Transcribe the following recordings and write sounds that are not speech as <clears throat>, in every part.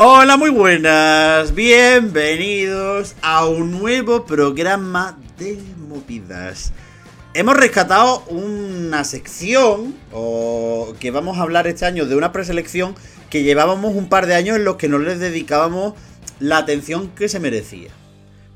Hola, muy buenas. Bienvenidos a un nuevo programa de movidas. Hemos rescatado una sección o que vamos a hablar este año de una preselección que llevábamos un par de años en los que no les dedicábamos la atención que se merecía.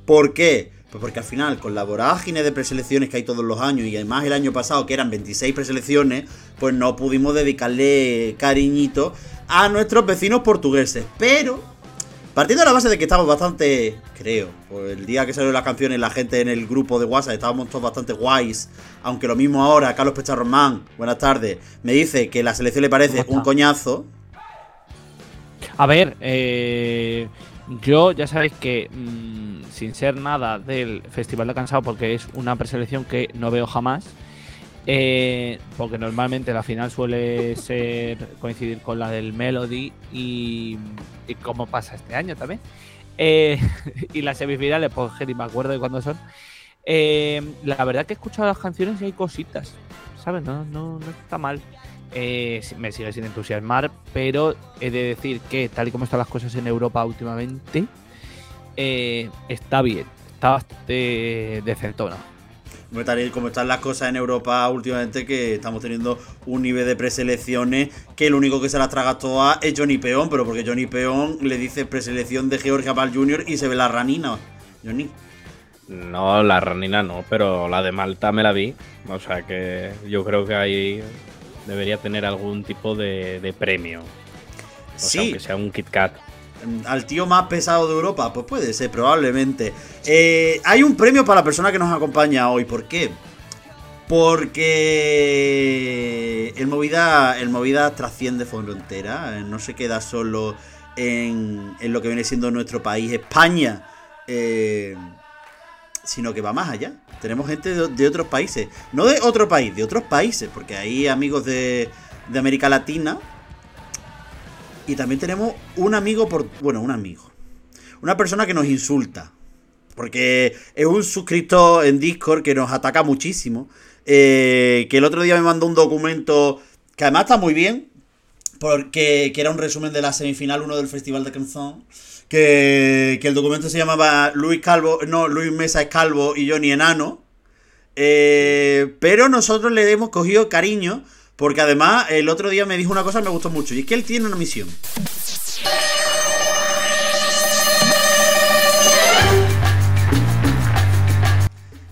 ¿Por qué? Pues porque al final, con la vorágine de preselecciones que hay todos los años, y además el año pasado que eran 26 preselecciones, pues no pudimos dedicarle cariñito a nuestros vecinos portugueses. Pero, partiendo de la base de que estamos bastante, creo, pues el día que salieron las canciones, la gente en el grupo de WhatsApp estábamos todos bastante guays. Aunque lo mismo ahora, Carlos Pecharromán, buenas tardes, me dice que la selección le parece un coñazo. A ver, eh, yo ya sabéis que mm, sin ser nada del Festival de Cansado, porque es una preselección que no veo jamás, eh, porque normalmente la final suele ser coincidir con la del Melody y, y como pasa este año también. Eh, <laughs> y las semifinales, pues ni me acuerdo de cuándo son. Eh, la verdad que he escuchado las canciones y hay cositas, ¿sabes? No, no, no está mal. Eh, me sigue sin entusiasmar, pero he de decir que tal y como están las cosas en Europa últimamente, eh, está bien, está bastante decentona. Tal y como están las cosas en Europa últimamente, que estamos teniendo un nivel de preselecciones que el único que se las traga todas es Johnny Peón, pero porque Johnny Peón le dice preselección de Georgia Pal Jr. y se ve la ranina. Johnny. No, la ranina no, pero la de Malta me la vi. O sea que yo creo que ahí debería tener algún tipo de, de premio. O sea, Sí. aunque sea un Kit Kat. Al tío más pesado de Europa, pues puede ser, probablemente. Eh, hay un premio para la persona que nos acompaña hoy. ¿Por qué? Porque el movida, el movida trasciende frontera, eh, no se queda solo en, en lo que viene siendo nuestro país, España, eh, sino que va más allá. Tenemos gente de, otros países, no de otro país, de otros países, porque hay amigos de, de América Latina, y también tenemos un amigo por. Bueno, un amigo. Una persona que nos insulta. Porque es un suscriptor en Discord que nos ataca muchísimo. eh, que el otro día me mandó un documento que además está muy bien. Porque que era un resumen de la semifinal 1 del Festival de Canción. Que, el documento se llamaba Luis Calvo. No, Luis Mesa es Calvo y Johnny Enano. Eh, pero nosotros le hemos cogido cariño. Porque además el otro día me dijo una cosa que me gustó mucho. Y es que él tiene una misión.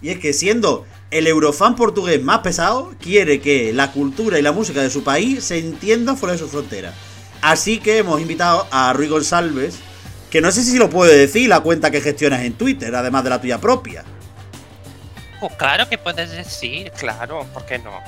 Y es que siendo el eurofan portugués más pesado, quiere que la cultura y la música de su país se entiendan fuera de sus fronteras. Así que hemos invitado a Rui González, que no sé si lo puede decir la cuenta que gestionas en Twitter, además de la tuya propia. Pues claro que puedes decir, claro, ¿por qué no?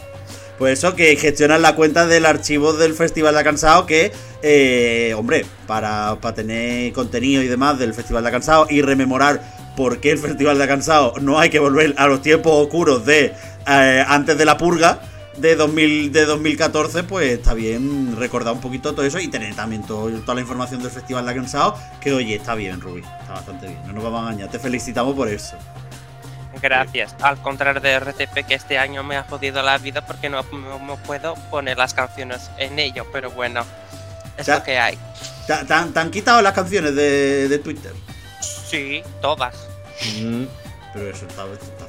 Pues eso, que gestionan la cuenta del archivo del Festival de Cansado, que, eh, hombre, para, para tener contenido y demás del Festival de Cansado y rememorar por qué el Festival de Cansado no hay que volver a los tiempos oscuros de eh, antes de la purga de, 2000, de 2014, pues está bien recordar un poquito todo eso y tener también todo- toda la información del Festival de Cansado, que oye, está bien, Rubí, está bastante bien, no nos vamos a engañar, te felicitamos por eso. Gracias. Al contrario de RTP que este año me ha jodido la vida porque no, no- puedo poner las canciones en ello, pero bueno, es Ya. lo que hay. ¿Te, te han, te han quitado las canciones de, de Twitter? Sí, todas. Mm, Pero eso está,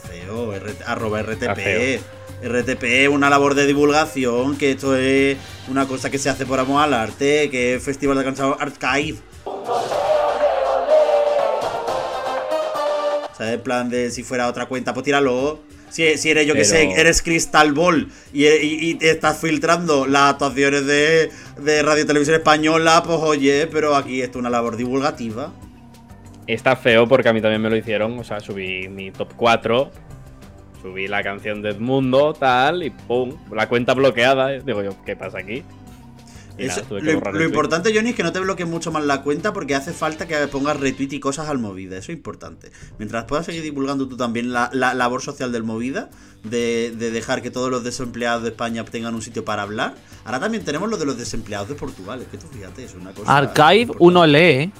feo. RT arroba RTP. Está feo. RTP es una labor de divulgación, que esto es una cosa que se hace por amor al arte, que es Festival de Cansado Archive. O sea, en plan de si fuera otra cuenta, pues tíralo. Si, si eres, yo que sé, eres Crystal Ball y, y- y te estás filtrando las actuaciones de, de Radio Televisión Española, pues oye, pero aquí esto es una labor divulgativa. Está feo porque a mí también me lo hicieron. O sea, subí mi top 4. Subí la canción de Edmundo, tal, y pum, la cuenta bloqueada. Digo yo, ¿qué pasa aquí? Eso- nada, lo, importante, Johnny, es que no te bloquees mucho más la cuenta porque hace falta que pongas retweet y cosas al Movida. Eso es importante. Mientras puedas seguir divulgando tú también la, la labor social del Movida, de, de dejar que todos los desempleados de España tengan un sitio para hablar. Ahora también tenemos lo de los desempleados de Portugal. Es que tú fíjate, es una cosa. Archive uno lee. ¿eh?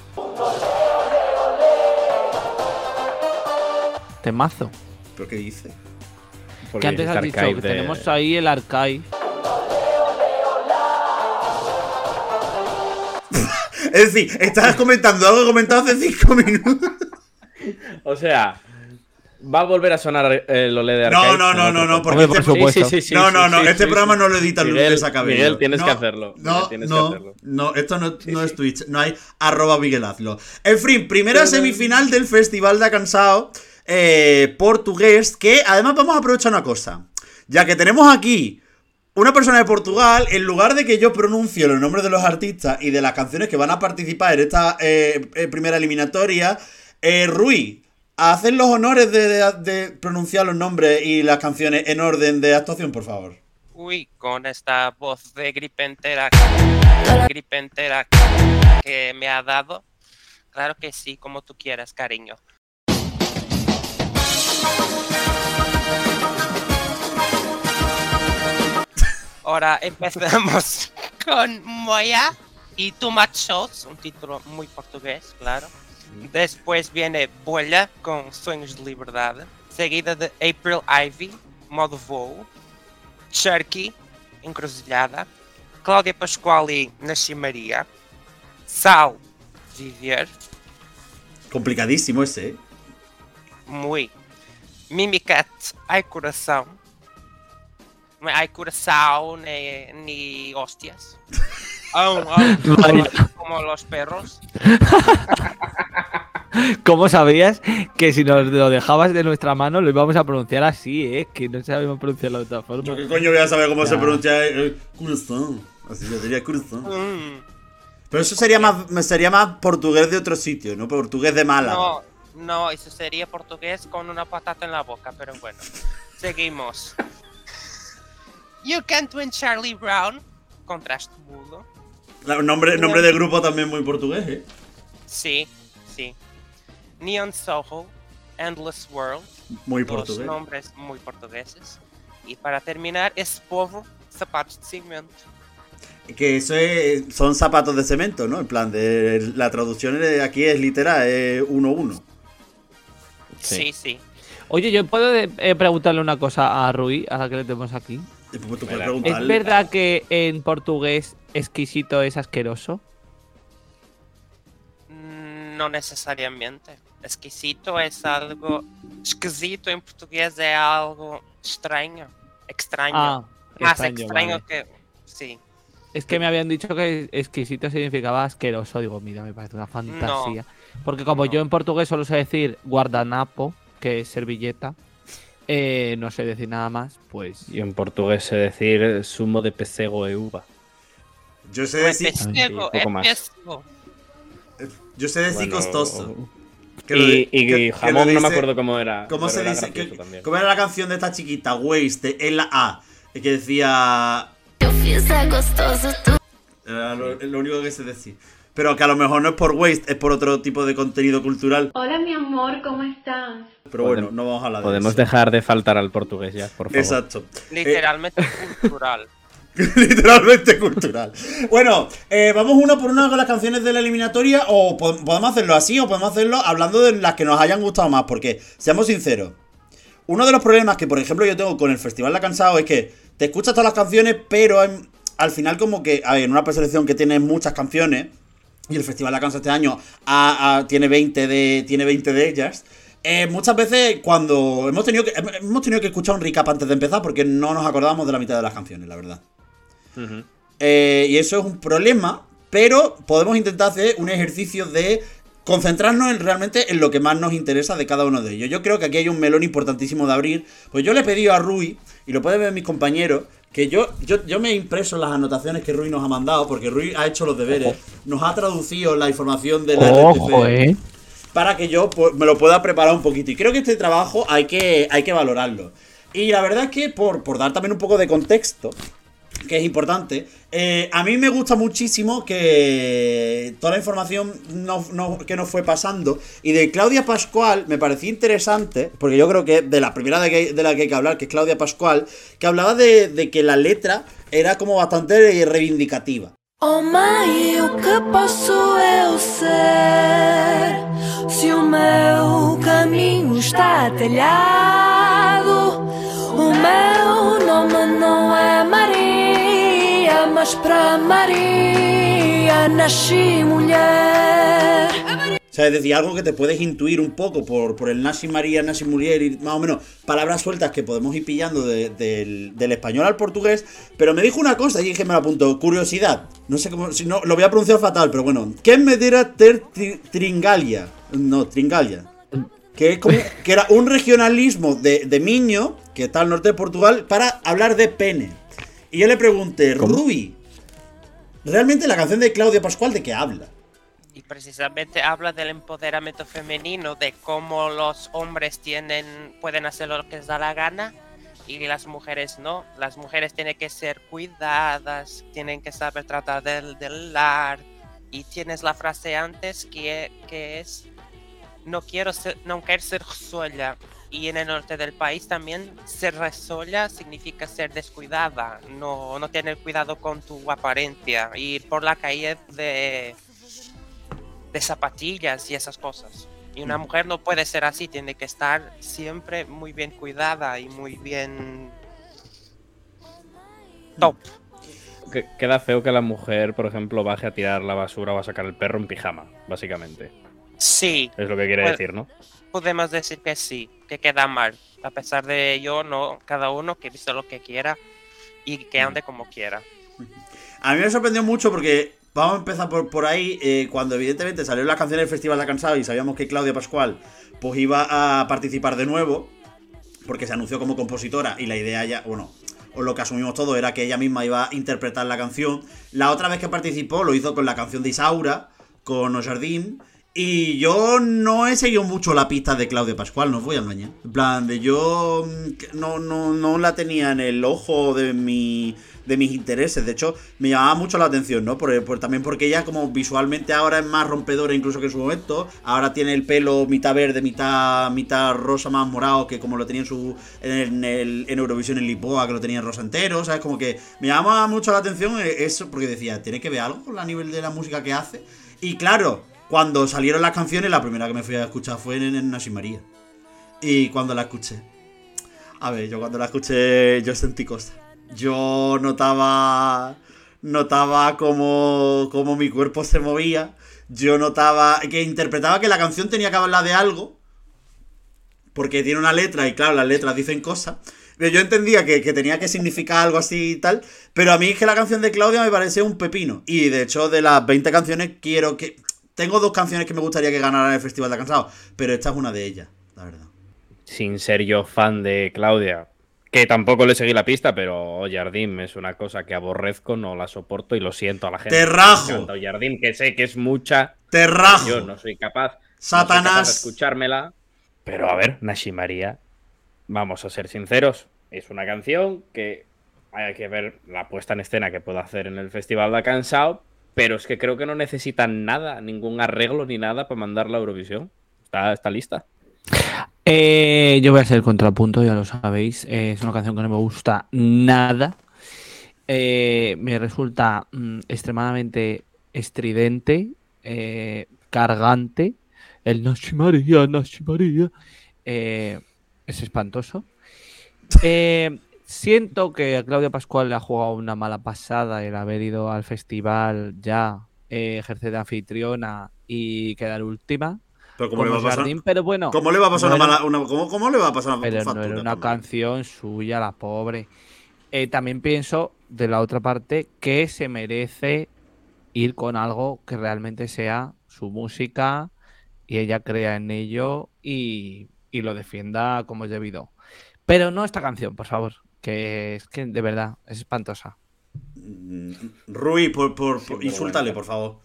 Temazo. ¿Pero qué dice? Porque que antes has dicho que de- tenemos ahí el archive. Es decir, estás comentando algo que he comentado hace 5 minutos. O sea, va a volver a sonar el OLED de No, Arcade. no, no, no, no, porque este, por supuesto. Sí, sí, sí, no, sí, no, no, sí, este sí, programa sí. no lo edita Miguel, Lourdes Acabello. Miguel, tienes No, que hacerlo. No, Miguel, tienes que no, hacerlo. no, esto no, no es Twitch, no hay arroba Miguel Hazlo. En fin, primera semifinal del Festival de Cansado eh, portugués, que además vamos a aprovechar una cosa. Ya que tenemos aquí una persona de Portugal, en lugar de que yo pronuncie los nombres de los artistas y de las canciones que van a participar en esta eh, eh, primera eliminatoria, eh, Rui, hacen los honores de, de- de pronunciar los nombres y las canciones en orden de actuación, por favor. Uy, con esta voz de gripe entera, gripe entera que me ha dado. Claro que sí, como tú quieras, cariño. Ahora empezamos <laughs> con Moya y Too Much Shows, un título muy portugués, claro. Después viene Bolha con Sonhos de Liberdade, seguida de April Ivy, Modo Voo, Cherky, Encruzilhada, Cláudia Pasquale, Nasci Maria, Sal, Viver, Complicadísimo ese, ¿eh? Muy, Mimicat, Ai Coração, não é Ai Coração, ni, hostias, <laughs> au, Vaya. como los perros, <laughs> ¿Cómo sabías que si nos lo dejabas de nuestra mano lo íbamos a pronunciar así, eh? Que no sabemos pronunciarlo de otra forma. Yo qué coño voy a saber cómo se pronuncia eh, corazón. Así se diría corazón. Mm, Pero eso sería más, sería más portugués de otro sitio, ¿no? Portugués de Málaga. no, no, eso sería portugués con una patata en la boca, pero bueno, <laughs> seguimos. You Can't Win Charlie Brown, contraste mudo. Nombre, nombre de grupo también muy portugués, ¿eh? Sí, sí. Neon Soho, Endless World, Muy dos portugués. nombres muy portugueses. Y para terminar, es Povo, Zapatos de Cimento. Que eso es, son zapatos de cemento, ¿no? En plan, de la traducción aquí es literal, es 1-1. Sí. Sí, sí. Oye, yo puedo eh, preguntarle una cosa a Rui, a la que le tenemos aquí. Y pues preguntarle. ¿Es verdad que en portugués exquisito es asqueroso? Mm, No necesariamente. Exquisito es algo. Esquisito en portugués es algo extraño. Extraño. Ah, Más extraño, extraño vale. que. Sí. Es que me habían dicho que exquisito significaba asqueroso. Digo, mira, me parece una fantasía. Porque como No. yo en portugués solo sé decir guardanapo, que es servilleta, eh, no sé decir nada más, pues... Y en portugués sé decir sumo de pesego e uva. Yo sé decir, pesego, poco más. pesego. yo sé decir Bueno, costoso. Que lo Y, de- y que- que jamón, lo no me dice- acuerdo cómo era. ¿Cómo se dice? que-. ¿Cómo era la canción de esta chiquita? Waste, en la A. Que decía. Era lo, lo único que sé decir. Pero que a lo mejor no es por Waste, es por otro tipo de contenido cultural. Hola mi amor, ¿cómo estás? Pero Podem- bueno, no vamos a hablar de Podemos eso. dejar de faltar al portugués ya, por favor. Exacto. Literalmente <laughs> cultural. <laughs> Literalmente cultural. Bueno, eh, vamos uno por uno con las canciones de la eliminatoria. O po- podemos hacerlo así, o podemos hacerlo hablando de las que nos hayan gustado más. Porque, seamos sinceros, uno de los problemas que, por ejemplo, yo tengo con el Festival La Cansado es que te escuchas todas las canciones, pero en- al final, como que, a ver, en una preselección que tiene muchas canciones, y el Festival La Cansado este año tiene, 20 de, tiene 20 de ellas. eh, muchas veces cuando hemos tenido que hemos tenido que escuchar un recap antes de empezar porque no nos acordamos de la mitad de las canciones, la verdad. Eh, y eso es un problema, pero podemos intentar hacer un ejercicio de concentrarnos en, realmente en lo que más nos interesa de cada uno de ellos. Yo creo que aquí hay un melón importantísimo de abrir. Pues yo le he pedido a Rui, y lo pueden ver mis compañeros, que yo, yo, yo me he impreso las anotaciones que Rui nos ha mandado, porque Rui ha hecho los deberes, nos ha traducido la información de la Ojo, eh. para que yo pues, me lo pueda preparar un poquito. Y creo que este trabajo hay que, hay que valorarlo. Y la verdad es que por, por dar también un poco de contexto, que es importante, eh, a mí me gusta muchísimo que toda la información que nos fue pasando. Y de Claudia Pascual me parecía interesante, porque yo creo que de la primera de, la que hay que hablar, que es Claudia Pascual, que hablaba de, de que la letra era como bastante reivindicativa. Oh mãe, o que posso eu ser? Se o meu caminho está telhado, o meu nome não é Para nasci mulher. O sea, es decir, algo que te puedes intuir un poco por, por el Nasi María, Nasi Muriel y más o menos palabras sueltas que podemos ir pillando de- del, español al portugués. Pero me dijo una cosa y dije, me la apunto, curiosidad. No sé cómo, si no, lo voy a pronunciar fatal, pero bueno. ¿Qué me dirá ter tri- tringalia? No, tringalia. Que era un regionalismo de, de Miño, que está al norte de Portugal, para hablar de pene. Y yo le pregunté, Rubi, ¿realmente la canción de Claudia Pascual de qué habla? Y precisamente habla del empoderamiento femenino, de cómo los hombres tienen, pueden hacer lo que les da la gana y las mujeres no. Las mujeres tienen que ser cuidadas, tienen que saber tratar del, del lar. Y tienes la frase antes que, que es, no quiero ser, no quiero ser sola. Y en el norte del país también ser sola significa ser descuidada, no, no tener cuidado con tu apariencia, ir por la calle de, de zapatillas y esas cosas. Y una mujer no puede ser así, tiene que estar siempre muy bien cuidada y muy bien top. Que- Queda feo que la mujer, por ejemplo, baje a tirar la basura o a sacar el perro en pijama, básicamente. Sí, Es lo que quiere decir, ¿no? podemos decir que sí, que queda mal. A pesar de ello, no, cada uno que vista lo que quiera y que ande como quiera. A mí me sorprendió mucho porque vamos a empezar por, por ahí. eh, cuando evidentemente salieron las canciones del Festival de Cansado y sabíamos que Claudia Pascual pues iba a participar de nuevo, porque se anunció como compositora y la idea ya, bueno, o lo que asumimos todos era que ella misma iba a interpretar la canción. La otra vez que participó lo hizo con la canción de Isaura, con O Jardín. Y yo no he seguido mucho la pista de Claudia Pascual, no os voy a engañar. En plan, de yo mm, no, no, no la tenía en el ojo de mi de mis intereses. De hecho, me llamaba mucho la atención, ¿no? Por, por- también porque ella como visualmente ahora es más rompedora incluso que en su momento. Ahora tiene el pelo mitad verde, mitad, mitad rosa más morado que como lo tenía en su en, el, en Eurovisión en Lisboa, que lo tenía en rosa entero. ¿Sabes? Como que me llamaba mucho la atención eh, eso porque decía, tiene que ver algo con la nivel de la música que hace. Y claro, cuando salieron las canciones, la primera que me fui a escuchar fue en, en. Y cuando la escuché. A ver, yo cuando la escuché, yo sentí cosas. Yo notaba. Notaba como, como mi cuerpo se movía. Yo notaba que interpretaba que la canción tenía que hablar de algo. Porque tiene una letra y claro, las letras dicen cosas. Yo entendía que, que tenía que significar algo así y tal. Pero a mí es que la canción de Claudia me parecía un pepino. Y de hecho, de las 20 canciones, quiero que. Tengo dos canciones que me gustaría que ganaran el Festival de Cansado. Pero esta es una de ellas, la verdad. Sin ser yo fan de Claudia, que tampoco le seguí la pista, pero Jardín es una cosa que aborrezco, no la soporto y lo siento a la gente. ¡Te rajo! Jardín, que sé que es mucha, ¡Te rajo! yo no soy capaz, no soy Satanás. capaz de escuchármela. Pero a ver, Nashi María, vamos a ser sinceros, es una canción que hay que ver la puesta en escena que puedo hacer en el Festival de Cansado, pero es que creo que no necesitan nada, ningún arreglo ni nada para mandarla a Eurovisión. Está, lista. Eh, yo voy a hacer el contrapunto, ya lo sabéis. Eh, es una canción que no me gusta nada. Eh, me resulta mm, extremadamente estridente, cargante. El Nashi María, Nashi María. es espantoso. Siento que a Claudia Pascual le ha jugado una mala pasada el haber ido al festival ya, eh, ejercer de anfitriona y quedar última. Pero ¿cómo le va a pasar? Jardín, pero bueno. ¿Cómo le va a pasar no una era- mala. Una, ¿cómo, cómo le va a pasar una pero no era una también? canción suya, la pobre. Eh, también pienso, de la otra parte, que se merece ir con algo que realmente sea su música y ella crea en ello y, y lo defienda como es debido. Pero no esta canción, por favor, que es que de verdad es espantosa. Mm, Rui, por, por, por- Sí, insúltale, bueno. por favor.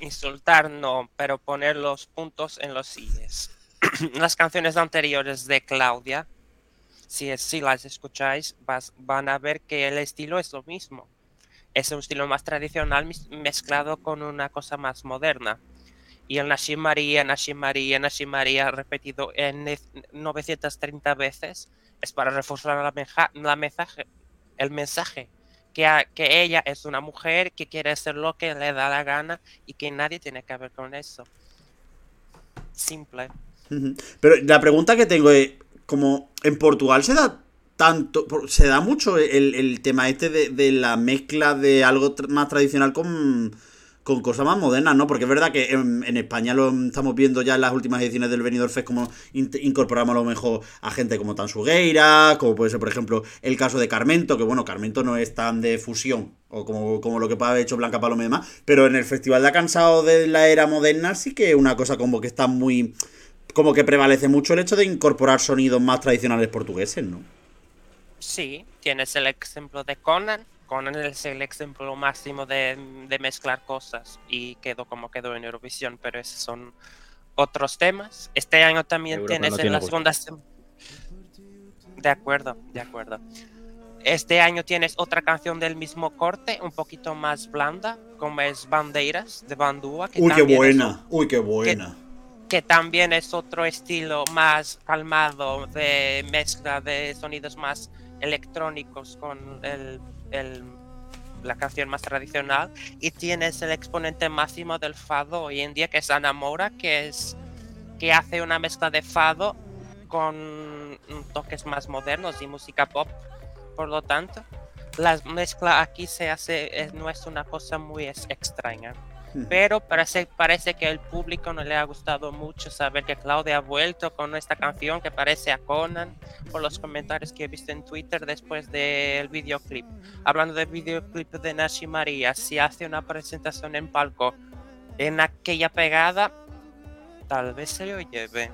Insultar no, pero poner los puntos en los silles. <clears throat> las canciones anteriores de Claudia, si, es- si las escucháis, vas- van a ver que el estilo es lo mismo. Es un estilo más tradicional mezclado con una cosa más moderna. Y el Nashi María, Nashi María, Nashi María repetido en ne- 930 veces es para reforzar la menja- la mensaje, el mensaje. Que, que ella es una mujer que quiere hacer lo que le da la gana y que nadie tiene que ver con eso. Simple. Pero la pregunta que tengo es, como en Portugal se da tanto, se da mucho el, el tema este de, de la mezcla de algo más tradicional con, con cosas más modernas, ¿no? Porque es verdad que en, España lo estamos viendo ya en las últimas ediciones del Benidorm Fest como incorporamos a lo mejor a gente como Tansugueira, como puede ser, por ejemplo, el caso de Carmento, que bueno, Carmento no es tan de fusión, o como, como lo que puede haber hecho Blanca Paloma y demás, pero en el Festival de Cansado de la era moderna sí que es una cosa como que está muy... Como que prevalece mucho el hecho de incorporar sonidos más tradicionales portugueses, ¿no? Sí, tienes el ejemplo de Conan. Es el ejemplo máximo de, de mezclar cosas y quedó como quedó en Eurovisión, pero esos son otros temas. Este año también Europa tienes no en tiene la gusto. segunda... De acuerdo, de acuerdo. Este año tienes otra canción del mismo corte, un poquito más blanda, como es Bandeiras de Bandúa. que Uy, qué es buena, uy, qué buena. que también es otro estilo más calmado de mezcla de sonidos más electrónicos con el, la canción más tradicional y tienes el exponente máximo del fado hoy en día que es Ana Moura que es que hace una mezcla de fado con toques más modernos y música pop. Por lo tanto la mezcla aquí se hace eh, no es una cosa muy extraña pero parece, parece que al público no le ha gustado mucho saber que Claudia ha vuelto con esta canción que parece a Conan por los comentarios que he visto en Twitter después del videoclip. Hablando del videoclip de Nashi María, si hace una presentación en palco en aquella pegada, tal vez se lo lleve.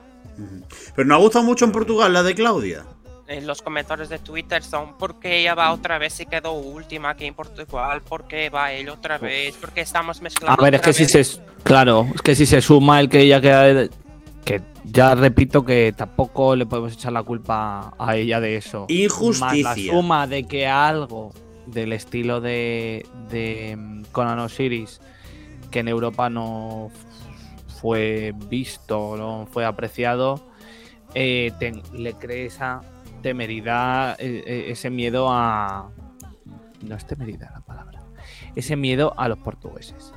Pero nos ha gustado mucho en Portugal la de Claudia. En los comentarios de Twitter son porque ella va otra vez y quedó última aquí en Portugal, porque va él otra vez, porque estamos A mezclando. ver, es que si vez". se. Claro, es que si se suma el que ella queda. Que ya repito que tampoco le podemos echar la culpa a ella de eso. Más la Injusticia. suma de que algo del estilo de, de mm, Conan Osiris, que en Europa no fue visto, no fue apreciado, eh, te- le cree esa temeridad, eh, eh, ese miedo a. No es temeridad la palabra. Ese miedo a los portugueses.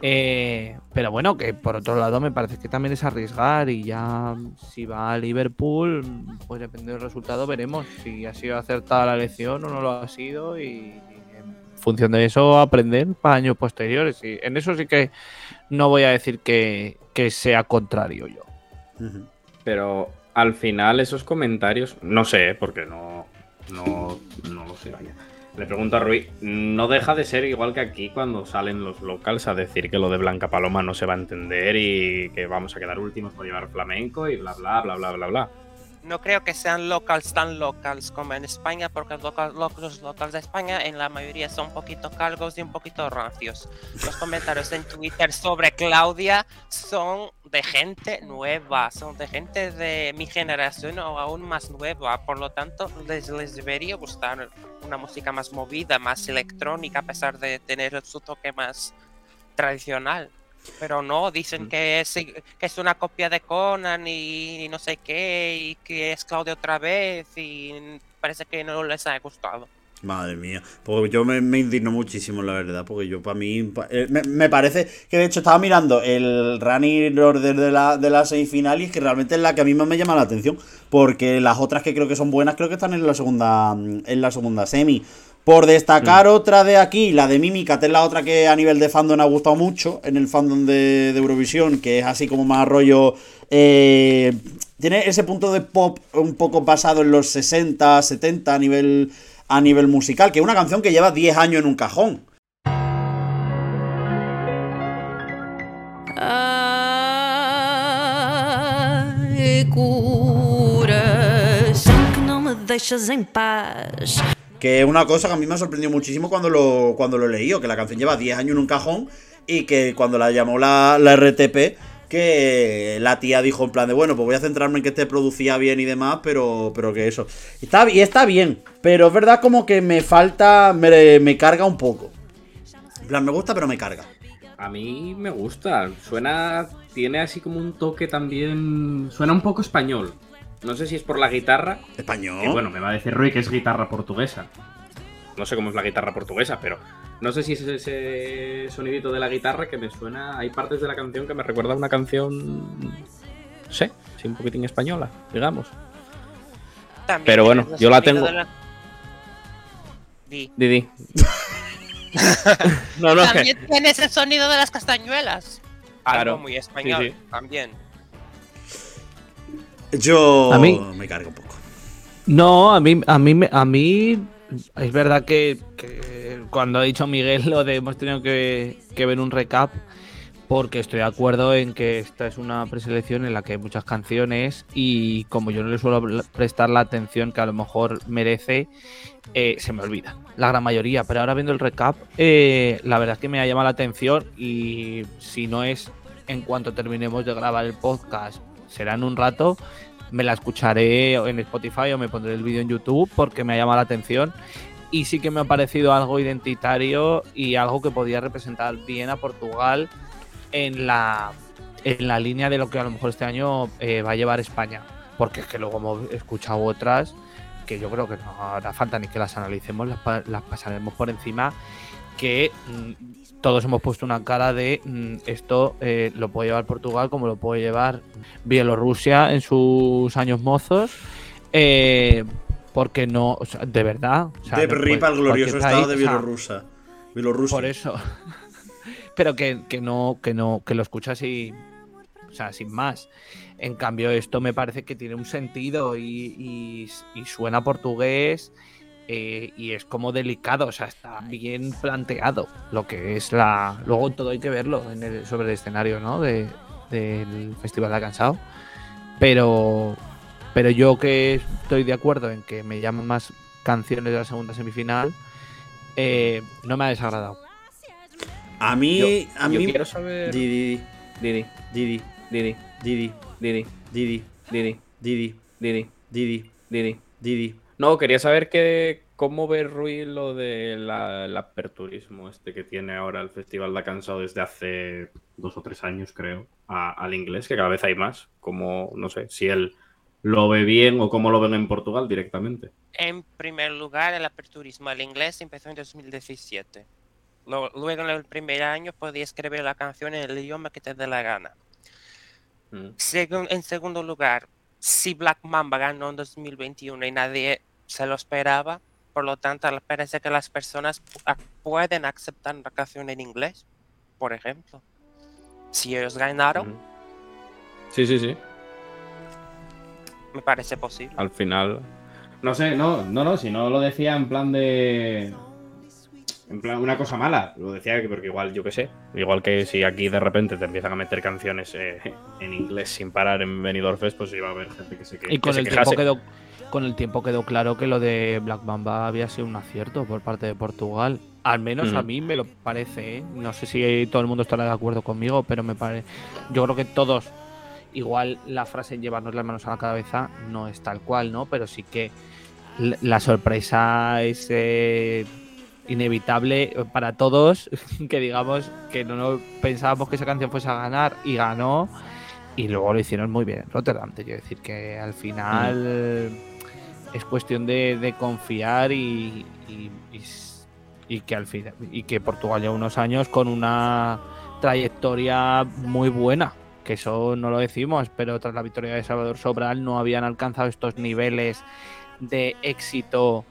Eh, pero bueno, que por otro lado me parece que también es arriesgar y ya si va a Liverpool, pues depende del resultado veremos si ha sido acertada la elección o no lo ha sido y en función de eso aprender para años posteriores. Y en eso sí que no voy a decir que, que sea contrario yo. Pero al final esos comentarios, no sé, porque no, no, no lo sé, vaya. Le pregunto a Rui, no deja de ser igual que aquí cuando salen los locals a decir que lo de Blanca Paloma no se va a entender y que vamos a quedar últimos por llevar flamenco y bla bla bla bla bla bla. No creo que sean locals tan locals como en España, porque los local- lo- los locals de España en la mayoría son un poquito calvos y un poquito rancios. Los comentarios en Twitter sobre Claudia son de gente nueva, son de gente de mi generación o aún más nueva, por lo tanto les, les debería gustar una música más movida, más electrónica, a pesar de tener su toque más tradicional. Pero no, dicen que es, que es una copia de Conan y, no sé qué, y que es Claudia otra vez, y parece que no les ha gustado. Madre mía, pues yo me, me indigno muchísimo, la verdad, porque yo para mí, pa- eh, me, me parece que de hecho estaba mirando el running order de la, de la semifinal y que realmente es la que a mí más me llama la atención, porque las otras que creo que son buenas creo que están en la segunda, en la segunda semi. Por destacar otra de aquí, la de Mímica, que es la otra que a nivel de fandom ha gustado mucho, en el fandom de, de Eurovisión, que es así como más rollo... eh, tiene ese punto de pop un poco basado en los 60, 70 a nivel, a nivel musical, que es una canción que lleva 10 años en un cajón. Ai, coração que não me deixas em paz. Que es una cosa que a mí me ha sorprendido muchísimo cuando lo, cuando lo leí, o que la canción lleva 10 años en un cajón y que cuando la llamó la, la RTP, que la tía dijo en plan de, bueno, pues voy a centrarme en que esté producida bien y demás, pero, pero que eso. Está, y está bien, pero es verdad como que me falta, me, me carga un poco. En plan, me gusta, pero me carga. A mí me gusta, suena, tiene así como un toque también, suena un poco español. No sé si es por la guitarra, Español. que bueno, me va a decir Rui que es guitarra portuguesa. No sé cómo es la guitarra portuguesa, pero no sé si es ese sonidito de la guitarra que me suena. Hay partes de la canción que me recuerda a una canción. No sé, sí, un poquitín española, digamos. También Pero bueno, yo la tengo- la- Di. Didi. <laughs> No, no, es que- También tienes el sonido de las castañuelas. Claro, Algo muy español sí, sí. también. Yo A mí- me cargo un poco. No, a mí, a mí, a mí es verdad que, que cuando ha dicho Miguel lo de hemos tenido que, que ver un recap, porque estoy de acuerdo en que esta es una preselección en la que hay muchas canciones y como yo no le suelo prestar la atención que a lo mejor merece, eh, se me olvida la gran mayoría. Pero ahora viendo el recap, eh, la verdad es que me ha llamado la atención y si no es en cuanto terminemos de grabar el podcast, será en un rato me la escucharé en Spotify o me pondré el vídeo en YouTube porque me ha llamado la atención y sí que me ha parecido algo identitario y algo que podía representar bien a Portugal en la, en la línea de lo que a lo mejor este año eh, va a llevar España. Porque es que luego hemos escuchado otras que yo creo que no hará falta ni que las analicemos, las, las pasaremos por encima, que mm, todos hemos puesto una cara de mm, esto eh, lo puede llevar Portugal como lo puede llevar Bielorrusia en sus años mozos. eh, porque no, o sea, de verdad. o sea, de ripa el glorioso estado de país, o sea, Bielorrusia. Bielorrusia. por eso. <laughs> Pero que, que no, que no, que lo escuchas y. O sea, sin más. En cambio, esto me parece que tiene un sentido y, y- y suena portugués eh, y es como delicado, o sea, está bien planteado lo que es la. Luego todo hay que verlo en el- sobre el escenario, ¿no? De, del Festival de Cansado. Pero. Pero yo que estoy de acuerdo en que me llaman más canciones de la segunda semifinal, eh, no me ha desagradado. A mí. Yo- a yo mí. quiero saber. Didi, Didi, Didi, Didi, Didi, Didi, Didi, Didi, Didi, Didi, Didi, Didi. Didi. No, quería saber que, cómo ve Rui lo del el aperturismo este que tiene ahora el Festival de Cansado desde hace dos o tres años, creo, a- al inglés, que cada vez hay más. Como, no sé, si él lo ve bien o cómo lo ven en Portugal directamente. En primer lugar, el aperturismo al inglés empezó en 2017. Lo- Luego, en el primer año, podías escribir la canción en el idioma que te dé la gana. Mm. En segundo lugar, si Black Mamba ganó en 2021 y nadie se lo esperaba, por lo tanto, parece que las personas ac- pueden aceptar la canción en inglés, por ejemplo. Si ellos ganaron. Sí, sí, sí. me parece posible. Al final. No sé, no, no, no, si no lo decía en plan de. En plan, una cosa mala. Lo decía que porque igual, yo qué sé. Igual que si aquí de repente te empiezan a meter canciones eh, en inglés sin parar en Benidorm Fest, pues iba a haber gente que se, que, Y con que se el tiempo quedó con el tiempo quedó claro que lo de Black Mamba había sido un acierto por parte de Portugal. Al menos a Ujú. mí me lo parece. ¿eh? No sé si todo el mundo estará de acuerdo conmigo, pero me parece. Yo creo que todos. Igual la frase llevarnos las manos a la cabeza no es tal cual, ¿no? Pero sí que la sorpresa es eh, inevitable para todos. <laughs> Que digamos que no pensábamos que esa canción fuese a ganar y ganó. Y luego lo hicieron muy bien. Rotterdam, te quiero decir que al final es cuestión de, de confiar y, y- que al final y que Portugal lleva unos años con una trayectoria muy buena. Que eso no lo decimos, pero tras la victoria de Salvador Sobral no habían alcanzado estos niveles de éxito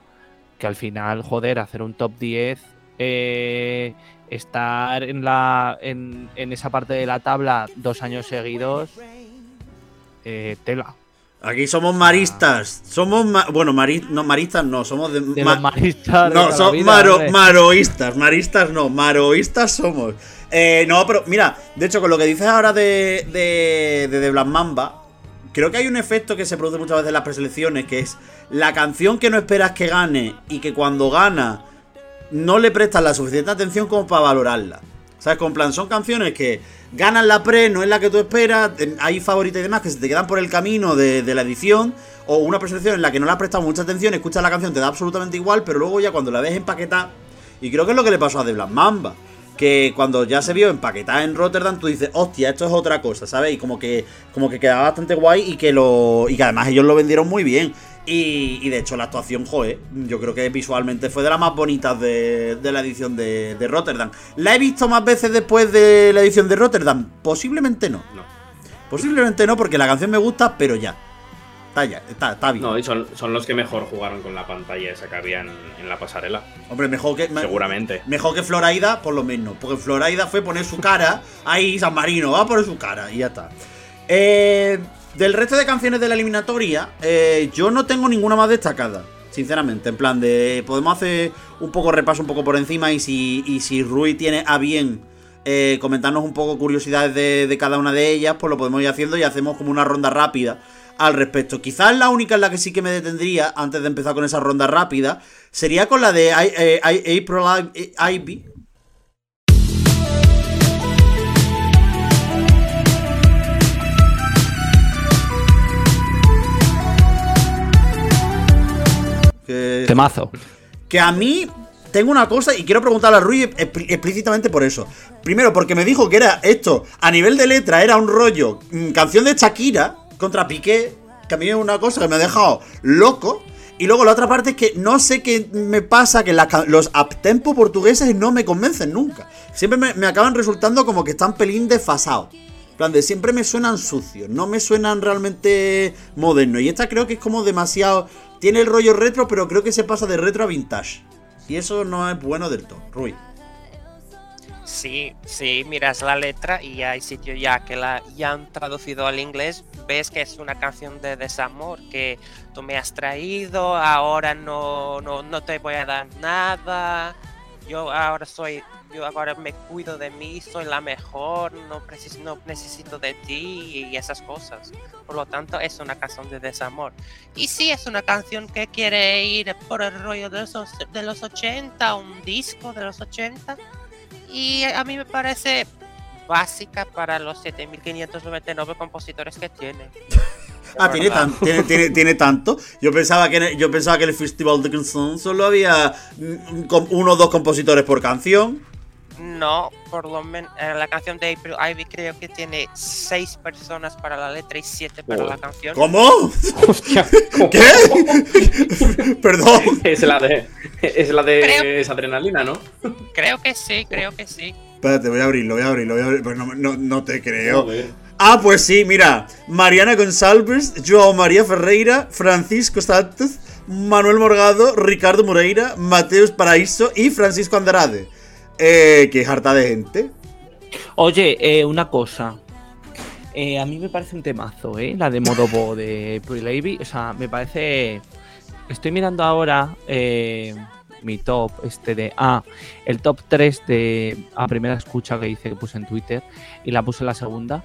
que al final, joder, hacer un top 10, eh, estar en, la, en, en esa parte de la tabla dos años seguidos, eh, tela. Aquí somos maristas. Somos. ma- bueno, mari- no, maristas no, somos de. De ma- los maristas de no, la son maro- hombre. maroístas. Maristas no, maroístas somos. Eh, no, pero mira, de hecho, con lo que dices ahora de, de, de The Black Mamba, creo que hay un efecto que se produce muchas veces en las preselecciones, que es la canción que no esperas que gane y que cuando gana no le prestas la suficiente atención como para valorarla. ¿Sabes? Con plan, son canciones que ganan la pre, no es la que tú esperas, hay favoritas y demás que se te quedan por el camino de, la edición, o una preselección en la que no le has prestado mucha atención, escuchas la canción, te da absolutamente igual, pero luego ya cuando la ves empaquetada, y creo que es lo que le pasó a The Black Mamba, que cuando ya se vio empaquetada en Rotterdam, tú dices, hostia, esto es otra cosa, ¿sabes? Y como que, como que quedaba bastante guay y que lo. Y que además ellos lo vendieron muy bien. Y, y de hecho la actuación, joder, yo creo que visualmente fue de las más bonitas de, de la edición de, de Rotterdam. ¿La he visto más veces después de la edición de Rotterdam? Posiblemente no. No. Posiblemente no, porque la canción me gusta, pero ya. Está, está bien. No, y son, son los que mejor jugaron con la pantalla esa que había en, en la pasarela. Hombre, mejor que. me- Seguramente. Mejor que Floraida, por lo menos. Porque Floraida fue poner su cara. Ahí, San Marino, va a poner su cara. Y ya está. Eh, del resto de canciones de la eliminatoria, eh, yo no tengo ninguna más destacada. Sinceramente, en plan de. Podemos hacer un poco repaso, un poco por encima. Y si, y si Rui tiene a bien eh, comentarnos un poco curiosidades de, cada una de ellas, pues lo podemos ir haciendo y hacemos como una ronda rápida al respecto. Quizás la única en la que sí que me detendría antes de empezar con esa ronda rápida sería con la de eh, April Ivy. Que, Temazo. que a mí tengo una cosa y quiero preguntarle a Rui expl- explícitamente por eso. Primero, porque me dijo que era esto, a nivel de letra, era un rollo, mm, canción de Shakira contra Piqué, que a mí es una cosa que me ha dejado loco. Y luego la otra parte es que no sé qué me pasa, que los uptempo portugueses no me convencen nunca. Siempre me, me acaban resultando como que están pelín desfasados. Plan de siempre me suenan sucios, no me suenan realmente modernos. Y esta creo que es como demasiado. Tiene el rollo retro, pero creo que se pasa de retro a vintage. Y eso no es bueno del todo. Rui. Sí, sí, miras la letra y hay sitios ya que la ya han traducido al inglés, ves que es una canción de desamor, que tú me has traído, ahora no, no, no te voy a dar nada, yo ahora soy, yo ahora me cuido de mí, soy la mejor, no, precis- no necesito de ti y esas cosas. Por lo tanto, es una canción de desamor. Y sí, es una canción que quiere ir por el rollo de los, de los 80, un disco de los 80. Y a mí me parece básica para los 7599 compositores que tiene. <laughs> Ah, tiene, tan- tiene, tiene- tiene tanto. Yo pensaba que en el, yo pensaba que en el Festival de Canción solo había mm, uno o dos compositores por canción. No, por lo menos la canción de April Ivy creo que tiene 6 personas para la letra y 7 para la canción. ¿Cómo? ¿Qué? <laughs> Perdón. Es la de. Es la de Creo- esa adrenalina, ¿no? Creo que sí, creo que sí. Espérate, voy a abrirlo, voy a abrirlo, voy a abrirlo. Pero no, no- no te creo. Joder. Ah, pues sí, mira. Mariana González, Joao María Ferreira, Francisco Santos, Manuel Morgado, Ricardo Moreira, Mateus Paraíso y Francisco Andrade. Eh, es harta de gente. Oye, eh, una cosa. Eh, a mí me parece un temazo, ¿eh? La de Modobo de Levy. O sea, me parece. Estoy mirando ahora eh, mi top, este de. Ah, el top 3 de. A primera escucha que hice, que puse en Twitter. Y la puse en la segunda.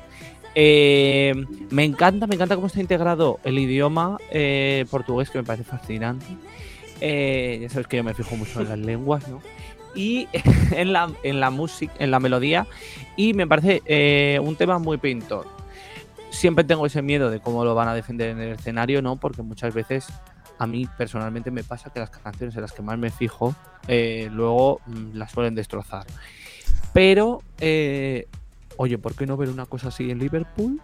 Eh, me encanta, me encanta cómo está integrado el idioma eh, portugués, que me parece fascinante. Eh, ya sabes que yo me fijo mucho en las <laughs> lenguas, ¿no? Y <laughs> en la, en la música, en la melodía. Y me parece un tema muy pintor. Siempre tengo ese miedo de cómo lo van a defender en el escenario, ¿no? Porque muchas veces a mí personalmente me pasa que las canciones en las que más me fijo luego mm, las suelen destrozar. Pero, oye, ¿por qué no ver una cosa así en Liverpool?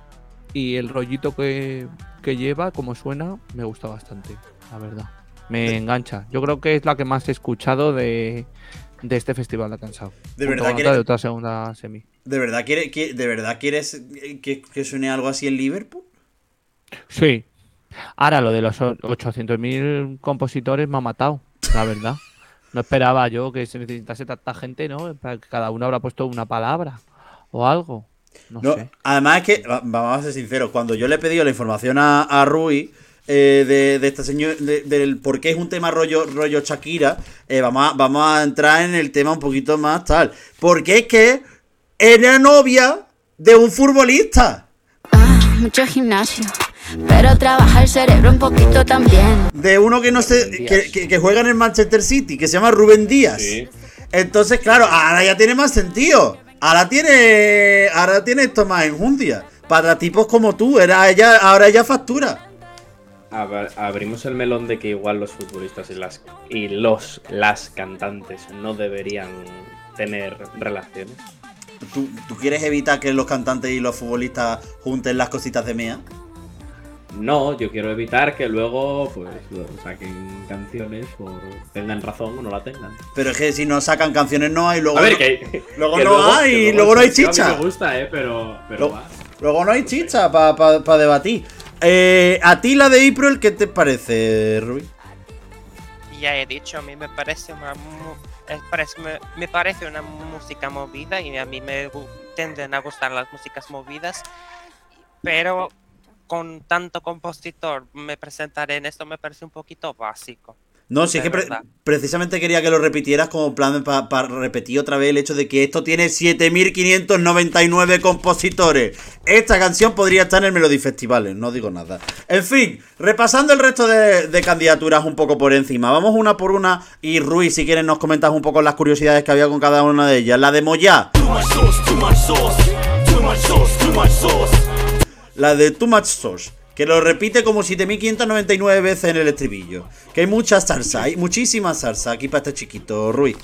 Y el rollito que, que lleva, como suena, me gusta bastante, la verdad. Me engancha. Yo creo que es la que más he escuchado de, de este festival de cansado. De verdad que otra eres- de otra segunda semi. ¿De verdad, quiere, qui- ¿De verdad quieres que, que suene algo así en Liverpool? Sí. Ahora, lo de los o- 800.000 compositores me ha matado, la verdad. No esperaba yo que se necesitase tanta gente, ¿no? Para que Cada uno habrá puesto una palabra o algo. No, No, sé. Además es que, va- vamos a ser sinceros, cuando yo le he pedido la información a, a Rui eh, de, de esta señor, de- del por qué es un tema rollo, rollo Shakira, eh, vamos, a, vamos a entrar en el tema un poquito más tal. Porque es que era novia de un futbolista. Ah, mucho gimnasio, pero trabaja el cerebro un poquito también. De uno que no sé, que, que- que juega en el Manchester City, que se llama Rubén Díaz. Sí. Entonces, claro, ahora ya tiene más sentido. Ahora tiene. Ahora tiene esto más enjundia. Para tipos como tú, era ella, ahora ella factura. Ab- abrimos el melón de que igual los futbolistas y las y los las cantantes no deberían tener relaciones. ¿Tú, tú quieres evitar que los cantantes y los futbolistas junten las cositas de Mea? No, yo quiero evitar que luego pues lo- saquen canciones por tengan razón o no la tengan. Pero es que si no sacan canciones no hay, luego, A ver, no, que, <laughs> luego que no hay, que luego no hay sí, a mí chicha. me gusta, eh, pero, pero Lo- va. luego no hay chicha para debatir. Eh, a ti la de April, ¿qué te parece, Rubí? Ya he dicho, a mí me parece una me, parece una música movida y a mí me tienden a gustar las músicas movidas, pero con tanto compositor me presentaré en esto me parece un poquito básico. No, si es que pre- precisamente quería que lo repitieras como plan para repetir otra vez el hecho de que esto tiene 7599 compositores. Esta canción podría estar en el Melody Festivales, no digo nada. En fin, repasando el resto de, de candidaturas un poco por encima. Vamos una por una y Ruiz, si quieres, nos comentas un poco las curiosidades que había con cada una de ellas. La de Moya. La de Too Much Sauce. Que lo repite como 7599 veces en el estribillo. Que hay mucha salsa, hay muchísima salsa aquí para este chiquito, Ruiz.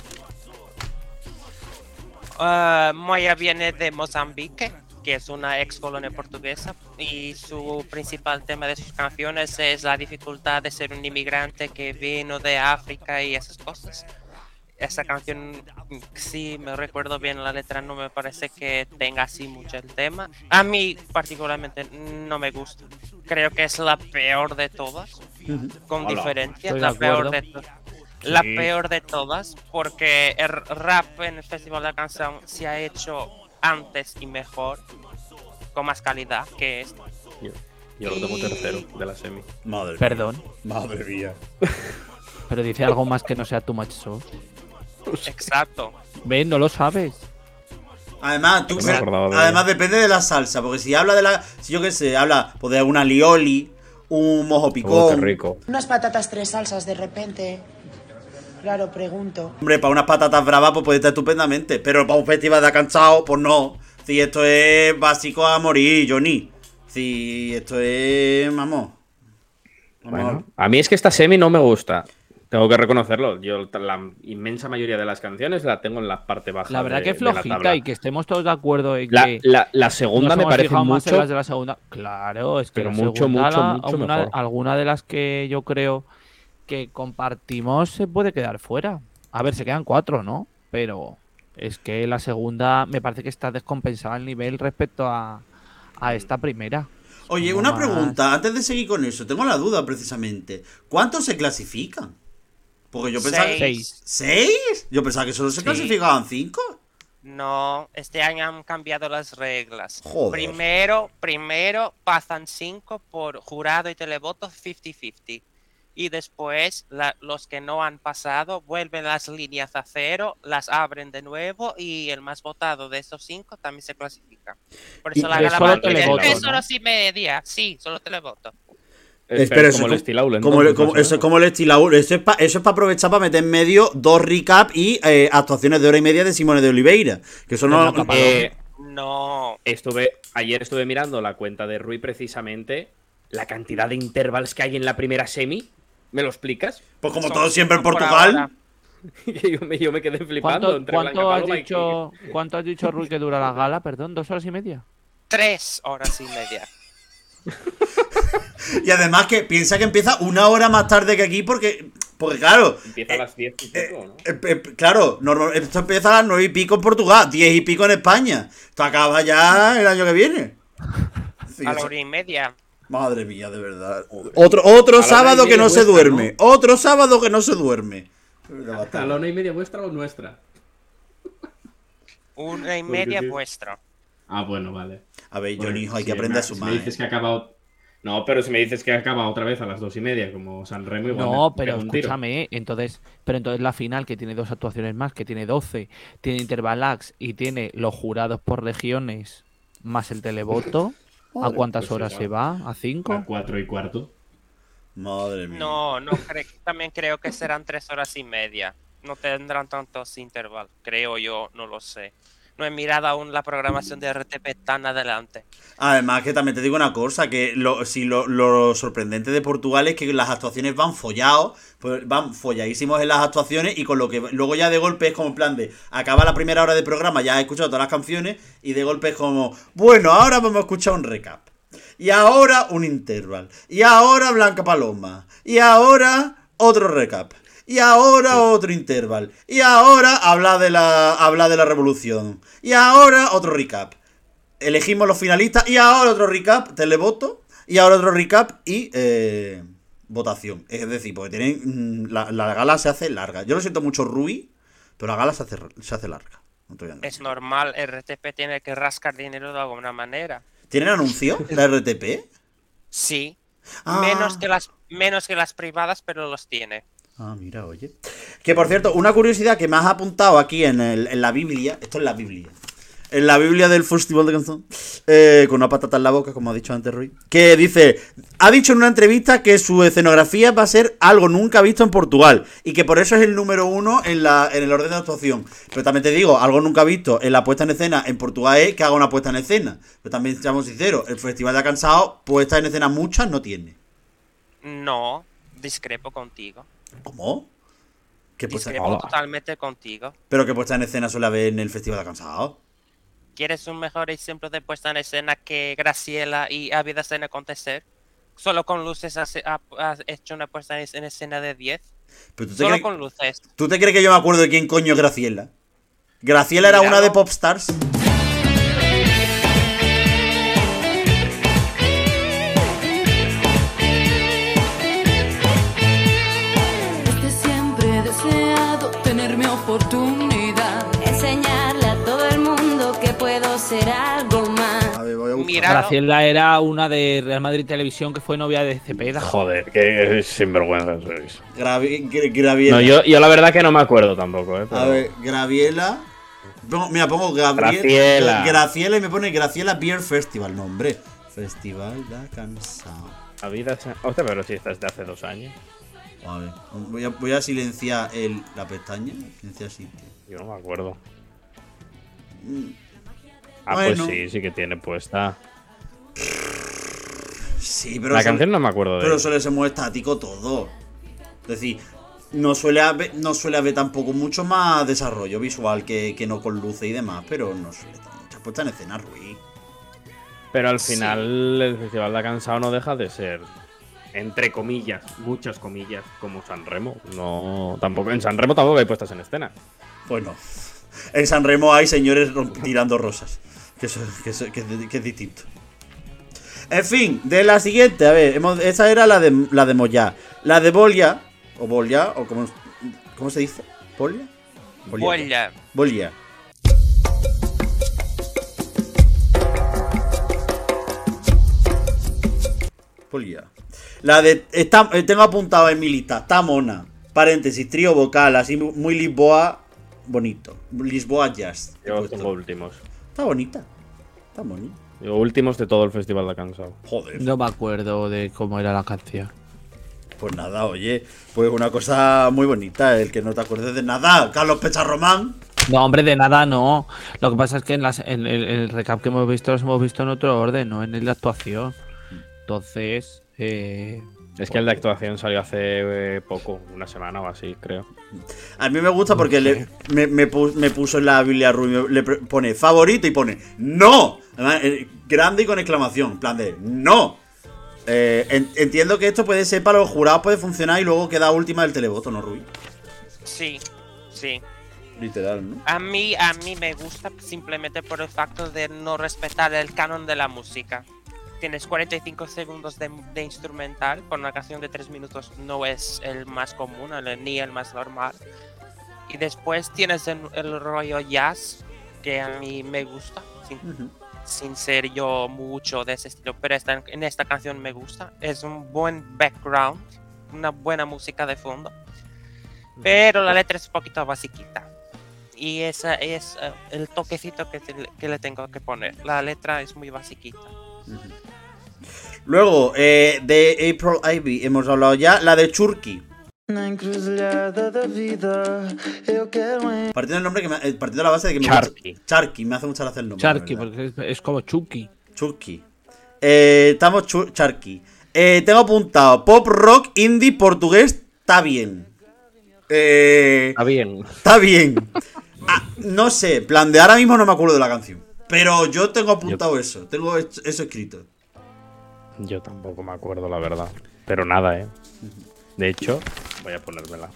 Ah, Moya viene de Mozambique, que es una ex colonia portuguesa, y su principal tema de sus canciones es la dificultad de ser un inmigrante que vino de África y esas cosas. Esa canción, sí me recuerdo bien la letra, no me parece que tenga así mucho el tema. A mí particularmente no me gusta. Creo que es la peor de todas, con Hola. diferencia, Estoy de la peor de todas. La Sí. peor de todas, porque el rap en el Festival de la Canción se ha hecho antes y mejor, con más calidad que esto. Yo, yo lo tengo Y- tercero de la semi. Madre Perdón, Madre mía. <laughs> pero dice algo más que no sea too much sauce. Exacto. Ven, no lo sabes. Además, tú, No me acordaba de- además depende de la salsa, porque si habla de la, si yo qué sé, habla pues, de una lioli, un mojo Oh, picón, rico. Unas patatas tres salsas de repente. Claro, pregunto. hombre, para unas patatas bravas pues puede estar estupendamente, pero para un festival de cansado, pues no. Si esto es básico a morir, Johnny. Si esto es, vamos. vamos. Bueno, a mí es que esta semi no me gusta. Tengo que reconocerlo. Yo la inmensa mayoría de las canciones la tengo en la parte baja. La verdad de- que flojita tabla. y que estemos todos de acuerdo en La, que la- la segunda nos me hemos parece fijado más en mucho. las de la segunda. Claro, es que pero la mucho, segunda, mucho, la- mucho una, mejor. alguna de las que yo creo que compartimos se puede quedar fuera. A ver, se quedan cuatro, ¿no? Pero es que la segunda me parece que está descompensada el nivel respecto a, a esta primera. Oye, una más- pregunta, antes de seguir con eso, tengo la duda precisamente. ¿Cuántos se clasifican? Porque yo pensaba que... Seis. ¿Seis? Yo pensaba que solo se Sí. clasificaban cinco. No, este año han cambiado las reglas. Joder. Primero, primero pasan cinco por jurado y televoto 50-50. Y después la- los que no han pasado vuelven las líneas a cero, las abren de nuevo y el más votado de esos cinco también se clasifica. Por Y- eso la gala solo a tener televoto, ¿no? horas y media. Sí, solo televoto. Es como eso el Stilaul, Como, el- entonces, como- más o eso es como el estilo. Eso es para aprovechar para meter en medio dos recap y eh, actuaciones de hora y media de Simone de Oliveira. Que eso no. Papá. Eh, No, estuve, ayer estuve mirando la cuenta de Rui precisamente. La cantidad de intervals que hay en la primera semi. ¿Me lo explicas? Pues como son todo siempre en Portugal. <laughs> yo, me, yo me quedé flipando ¿Cuánto, entre cuánto has Paloma y- dicho, ¿Cuánto has dicho, Rui, que dura la gala? Perdón, ¿dos horas y media? tres horas y media. <laughs> Y además que piensa que empieza una hora más tarde que aquí porque. Porque claro. Empieza a las 10 y pico, ¿no? eh, eh, claro, normal- esto empieza a las 9 y pico en Portugal, 10 y pico en España. Esto acaba ya el año que viene. Sí, <laughs> A la hora y media. Madre mía, de verdad. Otro, otro sábado que no se vuestra, duerme. Otro sábado que no se duerme. ¿A la una y media vuestra o nuestra? Una y media sí. Ah, bueno, vale. A ver, Johnny, hijo, hay si que aprender a me- si sumar. me dices ¿eh? que ha acabado. No, pero si me dices que acaba otra vez a las dos y media, como San Remo, igual. No, me pero escúchame, entonces, pero entonces la final que tiene dos actuaciones más, que tiene 12, tiene Intervalax y tiene los jurados por regiones más el televoto, ¿a cuántas pues horas se va? ¿A cinco? A cuatro y cuarto. Madre mía. No, no cre- también creo que serán tres horas y media. No tendrán tantos intervalos, creo yo, no lo sé. No he mirado aún la programación de RTP tan adelante. Además, que también te digo una cosa, que lo, si lo, sorprendente de Portugal es que las actuaciones van follados, pues van folladísimos en las actuaciones y con lo que luego ya de golpe es como en plan de, acaba la primera hora de programa, ya has escuchado todas las canciones y de golpe es como, bueno, ahora vamos a escuchar un recap. Y ahora un interval. Y ahora Blanca Paloma. Y ahora otro recap. Y ahora otro interval. Y ahora habla de la habla de la revolución. Y ahora otro recap elegimos los finalistas y ahora otro recap, televoto. Y ahora otro recap y eh, votación. Es decir, porque tienen, mm, la, la gala se hace larga. Yo lo siento mucho, Rui, pero la gala se hace, se hace larga. No. Es normal, RTP tiene que rascar dinero de alguna manera. ¿Tienen anuncio? ¿La RTP? Sí. Ah. Menos, que las, menos que las privadas, pero los tiene. Ah, mira, oye. Que por cierto, una curiosidad que me has apuntado aquí en, el- en la Biblia. Esto es la Biblia. En la Biblia del Festival de Canción. eh, con una patata en la boca, como ha dicho antes Rui. Que dice. Ha dicho en una entrevista que su escenografía va a ser algo nunca visto en Portugal. Y que por eso es el número uno en, la, en el orden de actuación. Pero también te digo, algo nunca visto en la puesta en escena en Portugal es que haga una puesta en escena. Pero también, seamos sinceros, el Festival de Cansado, puesta en escena muchas no tiene. No, discrepo contigo. ¿Cómo? ¿Qué puesta, Discrepo totalmente contigo. pero que puesta en escena suele haber en el Festival de Cansado. ¿Quieres un mejor ejemplo de puesta en escena que Graciela y Ha Vida Sin Acontecer? Solo con luces has, ha- has hecho una puesta en escena de 10. Pero tú te, Solo crees, con luces. ¿tú te crees que yo me acuerdo de quién coño es Graciela? Graciela era una de Popstars. Desde Graciela era una de Real Madrid Televisión que fue novia de Cepeda. Joder, que sinvergüenza sois. Gravi- Gra- Graviela. No, yo, yo la verdad que no me acuerdo tampoco, ¿eh? pero- A ver, Graviela. Pongo- mira, pongo Gabriel, Graciela. Graciela y me pone Graciela Beer Festival. nombre Festival da Cansado. La vida se... Hostia, pero si esta es de hace dos años. A ver, voy a, voy a silenciar el, la pestaña. Silenciar sitio. Yo no me acuerdo. Mm. Ah, Bueno. pues sí, sí que tiene puesta. Sí, pero la canción no me acuerdo de Pero suele ser muy estático todo. Es decir, no suele haber, no suele haber tampoco mucho más desarrollo visual que, que no con luces y demás, pero no suele tener muchas puestas en escena, Rui. Pero al Sí. final el Festival de Cansado no deja de ser, entre comillas, muchas comillas, como San Remo. No, tampoco, en San Remo tampoco hay puestas en escena. Pues no. En San Remo hay señores tirando rosas. Que, eso- que eso- que es- que es distinto. En fin, de la siguiente, a ver, hemos- esa era la de la de Moya. La de Bolia, o Bolia, o como, ¿cómo se dice? ¿Bolia? Bolia. Bolia. La de. Está, eh, tengo apuntado en mi lista. Está mona. Paréntesis, trío vocal, así mu- muy Lisboa. Bonito. Lisboa Jazz. Yo últimos. Está bonita. Está bonita. Yo últimos de todo el Festival de Cansado. Joder. No me acuerdo de cómo era la canción. Pues nada, oye. Pues una cosa muy bonita. El que no te acuerdes de nada. Carlos Pecharromán. No, hombre, de nada no. Lo que pasa es que en, las- en el, el recap que hemos visto los hemos visto en otro orden, no en el de actuación. Entonces, eh, Es que el de actuación salió hace eh, poco, una semana o así, creo. A mí me gusta porque le- me, me pu- me puso en la Biblia Rubio, le pone favorito y pone ¡No! Además, eh, grande y con exclamación, en plan de ¡No! Eh, en- entiendo que esto puede ser para los jurados, puede funcionar y luego queda última del televoto, ¿no, Rubí? Sí, sí. Literal, ¿no? A mí, a mí me gusta simplemente por el facto de no respetar el canon de la música. Tienes 45 segundos de, de instrumental, por una canción de 3 minutos no es el más común, ni el más normal. Y después tienes el, el rollo jazz, que a mí me gusta, sin, Ujú. sin ser yo mucho de ese estilo, pero esta, en esta canción me gusta. Es un buen background, una buena música de fondo. Pero la letra es un poquito basiquita. Y ese es eh, el toquecito que, te- que le tengo que poner. La letra es muy basiquita. Luego, eh, de April Ivy hemos hablado ya, la de Churky. Partiendo del nombre que me- eh, partiendo de la base de que me Charky. gusta- Charky, me hace mucha gracia el nombre. Charky, porque es, es como Chucky. Chucky. Eh, estamos chu- Charky. Eh, tengo apuntado pop rock indie portugués. Está bien. Eh, Está bien. está bien. Ah, no sé, en plan de ahora mismo no me acuerdo de la canción. Pero yo tengo apuntado eso. Tengo es- eso escrito. Yo tampoco me acuerdo, la verdad. Pero nada, ¿eh? De hecho, voy a ponérmela.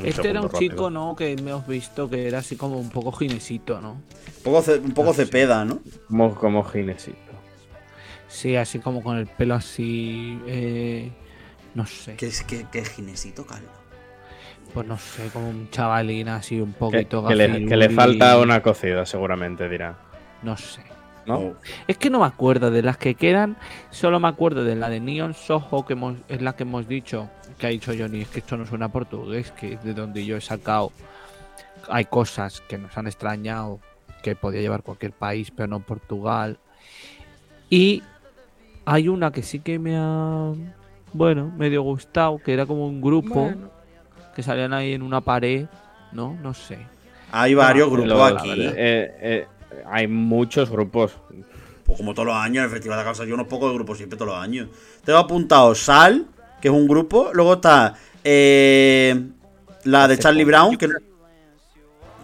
Un Este era un chico. ¿no? Que hemos visto que era así como un poco ginesito, ¿no? Un poco, ce- un poco cepeda, ¿no? Como, como Ginesito. Sí, así como con el pelo así. eh, no sé. ¿Qué, es- qué, qué ginesito, Carlos? Pues no sé, como un chavalín así un poquito que le, que le falta una cocida, seguramente dirá. No sé. ¿No? Es que no me acuerdo de las que quedan, solo me acuerdo de la de Neon Soho, que hemos, es la que hemos dicho, que ha dicho Johnny, es que esto no suena portugués, que de donde yo he sacado hay cosas que nos han extrañado, que podía llevar cualquier país, pero no Portugal. Y hay una que sí que me ha, bueno, medio gustado, que era como un grupo, que salían ahí en una pared, ¿no? No sé. Hay varios grupos aquí. eh, eh, hay muchos grupos. Pues como todos los años, en el Festival de la Casa, yo unos pocos grupos siempre todos los años. Tengo apuntado Sal, que es un grupo. Luego está eh, la de Charlie. Brown, que,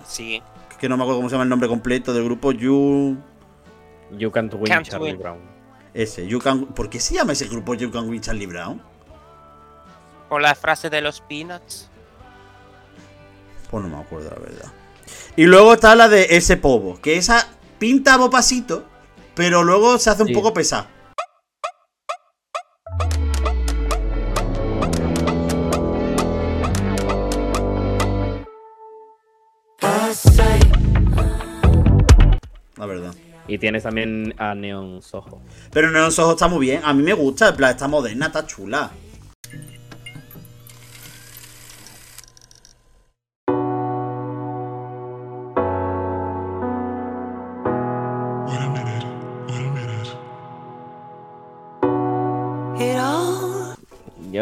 Sí. que no me acuerdo cómo se llama el nombre completo del grupo. You. You Can't Win Can't Charlie Win. Brown. Ese, You Can. ¿Por qué se llama ese grupo You Can Win Charlie Brown? Por la frase de los Peanuts. Pues no me acuerdo, la verdad. Y luego está la de ese povo, que esa pinta a bopasito, pero luego se hace un Sí. poco pesada. La verdad. Y tienes también a Neon Soho. Pero Neon Soho está muy bien. A mí me gusta, en plan, está moderna, está chula.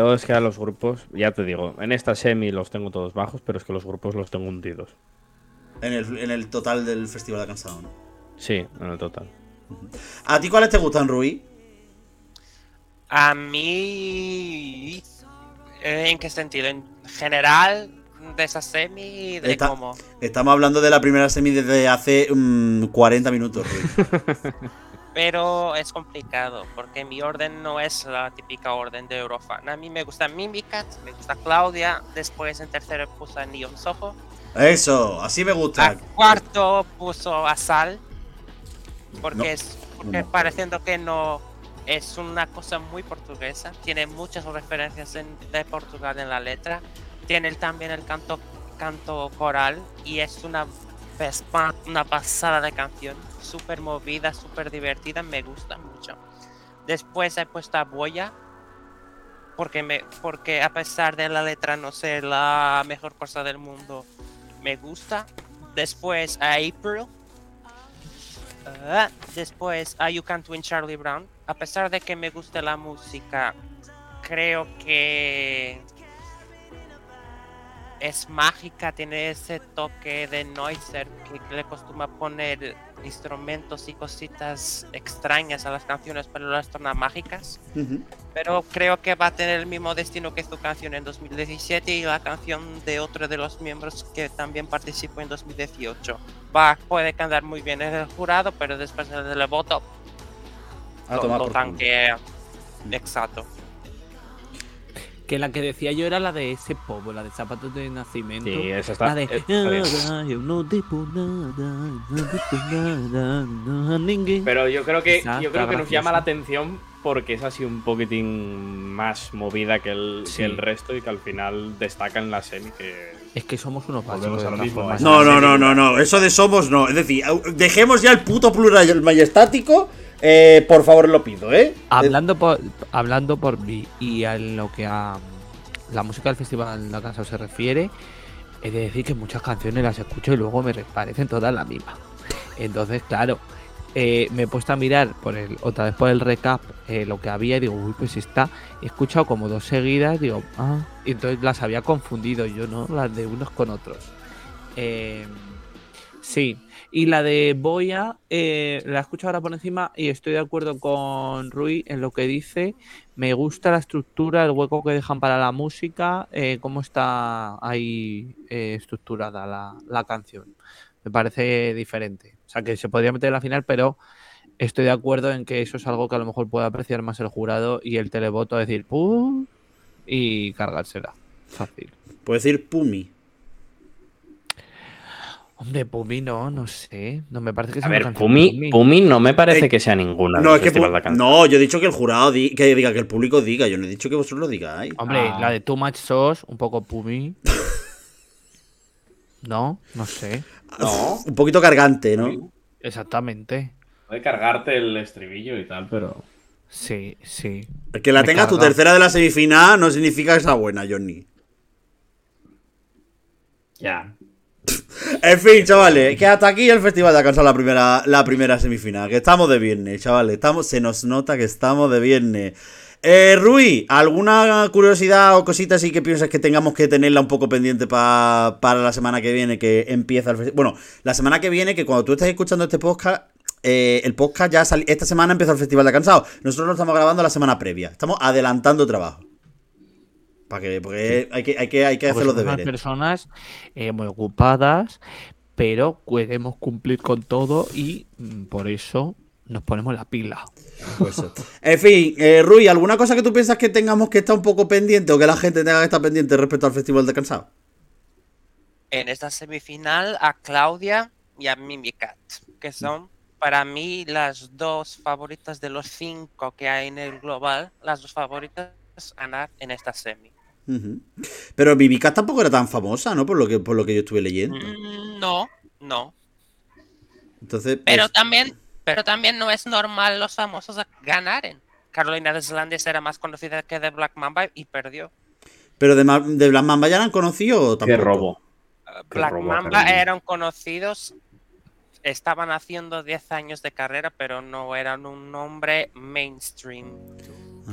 Yo es que a los grupos, ya te digo, en esta semi los tengo todos bajos, pero es que los grupos los tengo hundidos. En el, en el total del Festival de Cansado. ¿no? Sí, en el total. ¿A ti cuáles te gustan, Rui? A mí. ¿En qué sentido? En general, de esa semi, de cómo. Estamos hablando de la primera semi desde hace mm, 40 minutos, Rui. <laughs> Pero es complicado, porque mi orden no es la típica orden de Eurofan. A mí me gusta Mimicat, me gusta Claudia, después en tercero puse a Neon Soho, Eso, así me a gusta. cuarto puso a Sal, porque No, es porque no. pareciendo que no es una cosa muy portuguesa, tiene muchas referencias en- de Portugal en la letra, tiene también el canto canto coral y es una una pasada de canción, súper movida, súper divertida, me gusta mucho. Después he puesto a Boya, porque, porque a pesar de la letra no ser la mejor cosa del mundo, me gusta. Después a April. Ah, después a You Can't Win Charlie Brown. A pesar de que me guste la música, creo que es mágica, tiene ese toque de Noiser que le costuma poner instrumentos y cositas extrañas a las canciones, pero las torna mágicas. Pero creo que va a tener el mismo destino que su canción en 2017 y la canción de otro de los miembros que también participó en 2018. Va, puede cantar muy bien en el jurado, pero después del voto A lo, tomar lo por culo. tanquea. Exacto. Que la que decía yo era la de ese povo, la de zapatos de nacimiento. Sí, esa está. La de eh, está bien. "Nada, eu no debo nada, no debo nada, no a ninguém". Pero yo creo que Esa yo creo que nos llama la atención porque es así un poquitín más movida que el, Sí. que el resto y que al final destaca en la semi que Es que somos unos Volvemos básicos. No, no, no, no, no. Eso de somos no. Es decir, dejemos ya el puto plural majestático. Eh, por favor, lo pido, ¿eh? Hablando por, hablando por mí y a lo que a la música del festival La Canción se refiere, he de decir que muchas canciones las escucho y luego me parecen todas la misma. Entonces, claro, eh, me he puesto a mirar por otra vez por el recap eh, lo que había y digo, uy, pues está. He escuchado como dos seguidas, digo, ah, y entonces las había confundido yo, ¿no? Las de unos con otros. Eh, sí, y la de Boya, eh, la escucho ahora por encima y estoy de acuerdo con Rui en lo que dice. Me gusta la estructura, el hueco que dejan para la música, eh, cómo está ahí eh, estructurada la, la canción. Me parece diferente. O sea, que se podría meter en la final, pero estoy de acuerdo en que eso es algo que a lo mejor puede apreciar más el jurado y el televoto decir ¡pum! y cargársela. Fácil. Puedo decir Pumi. Hombre, Pumi no, no sé. No me parece que sea A ver, Pumi, Pumi no me parece Eh, que sea ninguna. No, es que. No, yo he dicho que el jurado di- que diga, que el público diga. Yo no he dicho que vosotros lo digáis. Hombre, Ah. la de Too Much Sauce, un poco Pumi. <laughs> no, no sé. No. Un poquito cargante, ¿no? Exactamente. Puede cargarte el estribillo y tal, pero. Sí, sí. El que la tengas tu tercera de la semifinal no significa que sea buena, Johnny. Ya. En fin, chavales, que hasta aquí el festival de alcanzar la primera, la primera semifinal. Que estamos de viernes, chavales. Estamos, se nos nota que estamos de viernes. Eh, Rui, ¿alguna curiosidad o cosita así que piensas que tengamos que tenerla un poco pendiente pa- para la semana que viene que empieza el festival? Bueno, la semana que viene, que cuando tú estés escuchando este podcast, eh, el podcast ya esta semana empieza el festival de cansado. Nosotros lo estamos grabando la semana previa. Estamos adelantando trabajo. Para que, porque hay que, hay que, hay que hacer Porque los deberes. personas eh, muy ocupadas, pero queremos cumplir con todo y mm, por eso nos ponemos la pila. Pues. En fin, eh, Rui, ¿alguna cosa que tú piensas que tengamos que estar un poco pendiente o que la gente tenga que estar pendiente respecto al Festival de Cansado? En esta semifinal a Claudia y a Mimicat, que son para mí las dos favoritas de los cinco que hay en el global, las dos favoritas a ganar en esta semi. Pero Vivica tampoco era tan famosa, ¿no? Por lo que, por lo que yo estuve leyendo. Mm, No, no. Entonces, Pero pues, también, pero también no es normal los famosos ganaren. Carolina Deslandes era más conocida que de Black Mamba y perdió. pero de, de Black Mamba ya la han conocido o Qué tampoco. robo. Uh, Qué Black robo, Mamba Carolina. eran conocidos, estaban haciendo 10 años de carrera, pero no eran un nombre mainstream.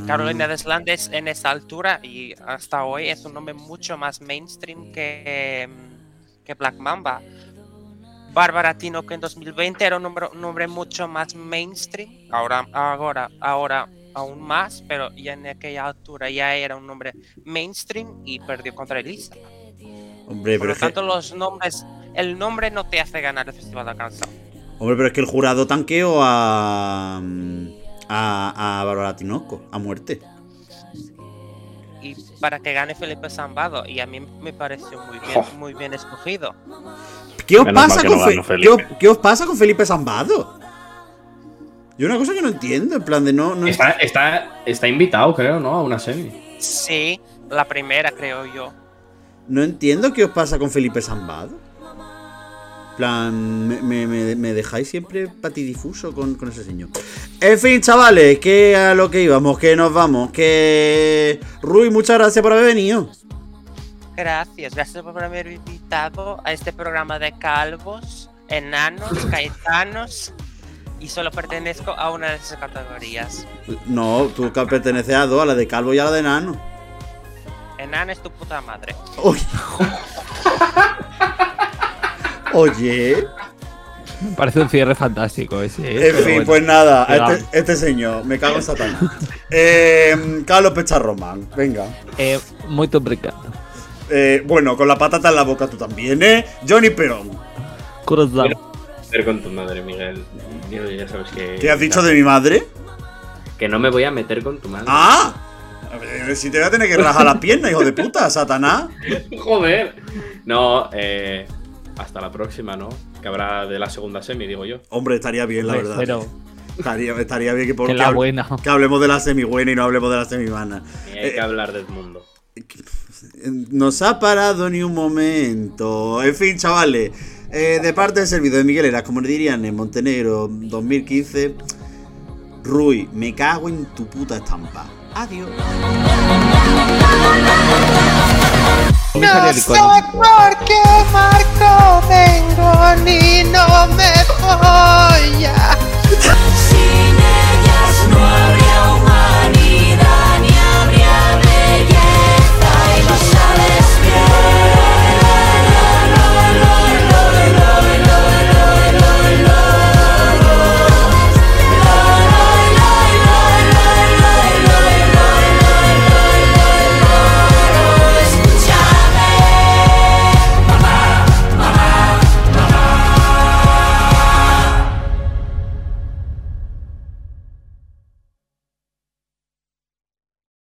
Carolina Deslandes en esa altura y hasta hoy es un nombre mucho más mainstream que, mm, que Black Mamba. Bárbara Tino, que en 2020 era un nombre, un nombre mucho más mainstream, ahora, ahora, ahora aún más, pero ya en aquella altura ya era un nombre mainstream y perdió contra Elisa. Hombre, Por pero lo es que, tanto, los nombres, el nombre no te hace ganar el Festival de Canción. hombre, pero es que el jurado tanqueó a. a, a Bárbara Tinoco, a muerte. Y para que gane Felipe Zambado, y a mí me pareció muy bien, muy bien escogido. ¿Qué os, pasa con no ¿qué, Felipe. os, qué os pasa con Felipe Zambado? Yo una cosa que no entiendo, en plan de no. no Está, está, está invitado, creo, ¿no? A una semi. Sí, la primera, creo yo. No entiendo qué os pasa con Felipe Zambado. En plan, me, me- dejáis siempre patidifuso con, con ese señor. En fin, chavales, que a lo que íbamos, que nos vamos, que... Rui, muchas gracias por haber venido. Gracias, gracias por haberme invitado a este programa de calvos, enanos, <laughs> caetanos, y solo pertenezco a una de esas categorías. No, tú perteneces a dos, a la de Calvo y a la de Nano. Enano es tu puta madre. <laughs> Oye. Me parece un cierre fantástico ese. ¿eh? En fin, bueno. pues nada, a este, este señor, me cago en Satanás. Eh, Carlos Pecharromán, venga. Eh, muy obrigado. Eh, bueno, con la patata en la boca tú también, ¿eh? Johnny Perón. Cruzado. Meter con tu madre, Miguel. Yo ya sabes que. ¿Qué has dicho de mi madre? Que no me voy a meter con tu madre. ¡Ah! Ver, si te voy a tener que rajar las piernas, hijo de puta, Satanás. <laughs> Joder. No, eh. Hasta la próxima, ¿no? Que habrá de la segunda semi, digo yo. Hombre, estaría bien, la Hombre, verdad. Pero Estaría, estaría bien que, por, que que, la hable- buena. que hablemos de la semi buena y no hablemos de la semi mala. Ni hay Eh, que hablar del mundo. Nos ha parado ni un momento. En fin, chavales. eh, de parte del servidor de Miguel Eras, como le dirían en Montenegro 2015. Rui, me cago en tu puta estampa. Adiós. El icono. por qué, no vengo ni no me voy. Sin ellas no